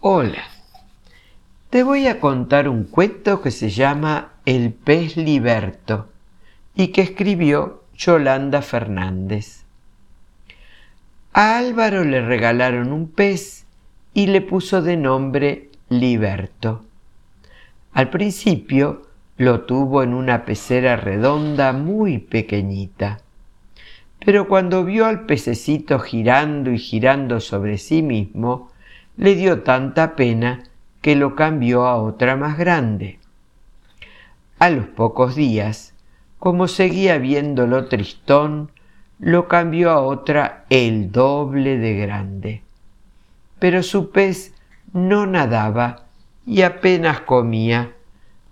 Hola, te voy a contar un cuento que se llama El pez liberto y que escribió Yolanda Fernández. A Álvaro le regalaron un pez y le puso de nombre Liberto. Al principio lo tuvo en una pecera redonda muy pequeñita, pero cuando vio al pececito girando y girando sobre sí mismo, le dio tanta pena que lo cambió a otra más grande. A los pocos días, como seguía viéndolo tristón, lo cambió a otra el doble de grande. Pero su pez no nadaba y apenas comía,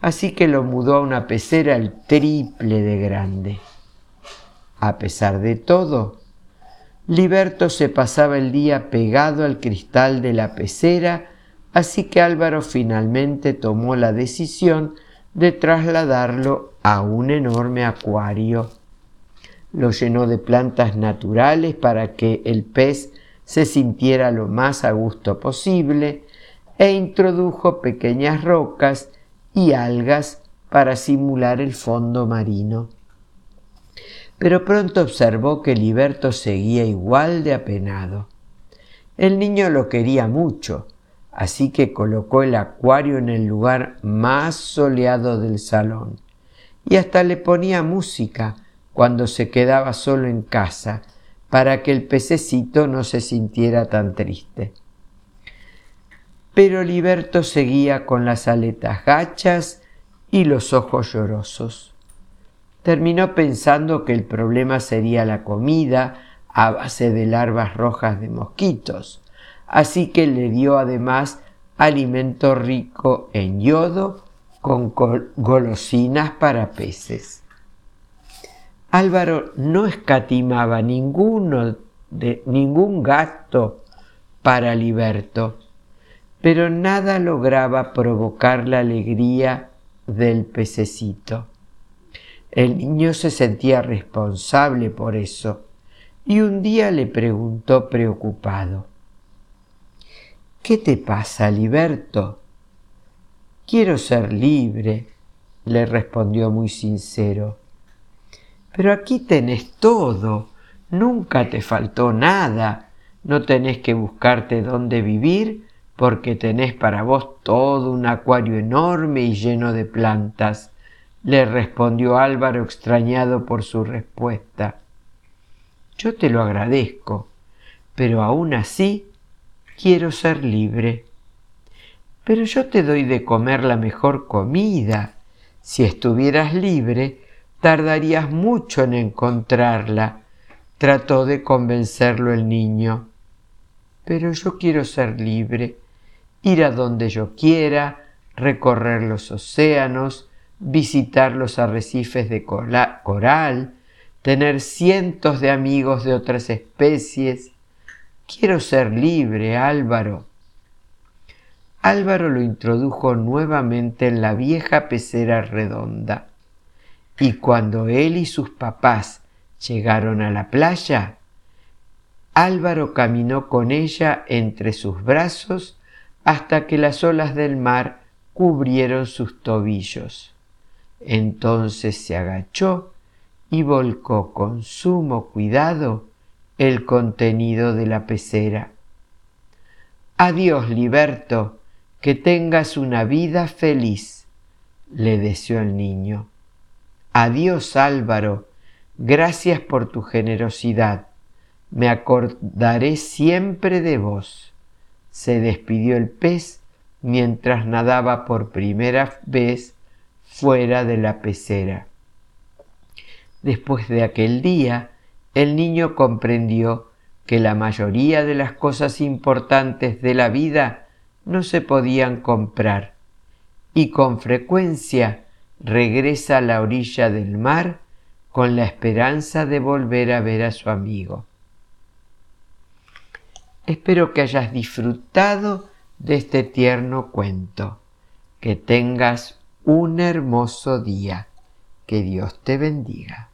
así que lo mudó a una pecera el triple de grande. A pesar de todo, Liberto se pasaba el día pegado al cristal de la pecera, así que Álvaro finalmente tomó la decisión de trasladarlo a un enorme acuario. Lo llenó de plantas naturales para que el pez se sintiera lo más a gusto posible e introdujo pequeñas rocas y algas para simular el fondo marino pero pronto observó que Liberto seguía igual de apenado. El niño lo quería mucho, así que colocó el acuario en el lugar más soleado del salón y hasta le ponía música cuando se quedaba solo en casa para que el pececito no se sintiera tan triste. Pero Liberto seguía con las aletas gachas y los ojos llorosos terminó pensando que el problema sería la comida a base de larvas rojas de mosquitos, así que le dio además alimento rico en yodo con golosinas para peces. Álvaro no escatimaba ninguno de, ningún gasto para Liberto, pero nada lograba provocar la alegría del pececito. El niño se sentía responsable por eso y un día le preguntó preocupado, ¿Qué te pasa, Liberto? Quiero ser libre, le respondió muy sincero. Pero aquí tenés todo, nunca te faltó nada, no tenés que buscarte dónde vivir porque tenés para vos todo un acuario enorme y lleno de plantas le respondió Álvaro extrañado por su respuesta. Yo te lo agradezco, pero aún así quiero ser libre. Pero yo te doy de comer la mejor comida. Si estuvieras libre, tardarías mucho en encontrarla. Trató de convencerlo el niño. Pero yo quiero ser libre, ir a donde yo quiera, recorrer los océanos, visitar los arrecifes de coral, tener cientos de amigos de otras especies. Quiero ser libre, Álvaro. Álvaro lo introdujo nuevamente en la vieja pecera redonda. Y cuando él y sus papás llegaron a la playa, Álvaro caminó con ella entre sus brazos hasta que las olas del mar cubrieron sus tobillos. Entonces se agachó y volcó con sumo cuidado el contenido de la pecera. Adiós, Liberto, que tengas una vida feliz, le deseó el niño. Adiós, Álvaro, gracias por tu generosidad. Me acordaré siempre de vos. Se despidió el pez mientras nadaba por primera vez fuera de la pecera. Después de aquel día, el niño comprendió que la mayoría de las cosas importantes de la vida no se podían comprar y con frecuencia regresa a la orilla del mar con la esperanza de volver a ver a su amigo. Espero que hayas disfrutado de este tierno cuento. Que tengas un hermoso día. Que Dios te bendiga.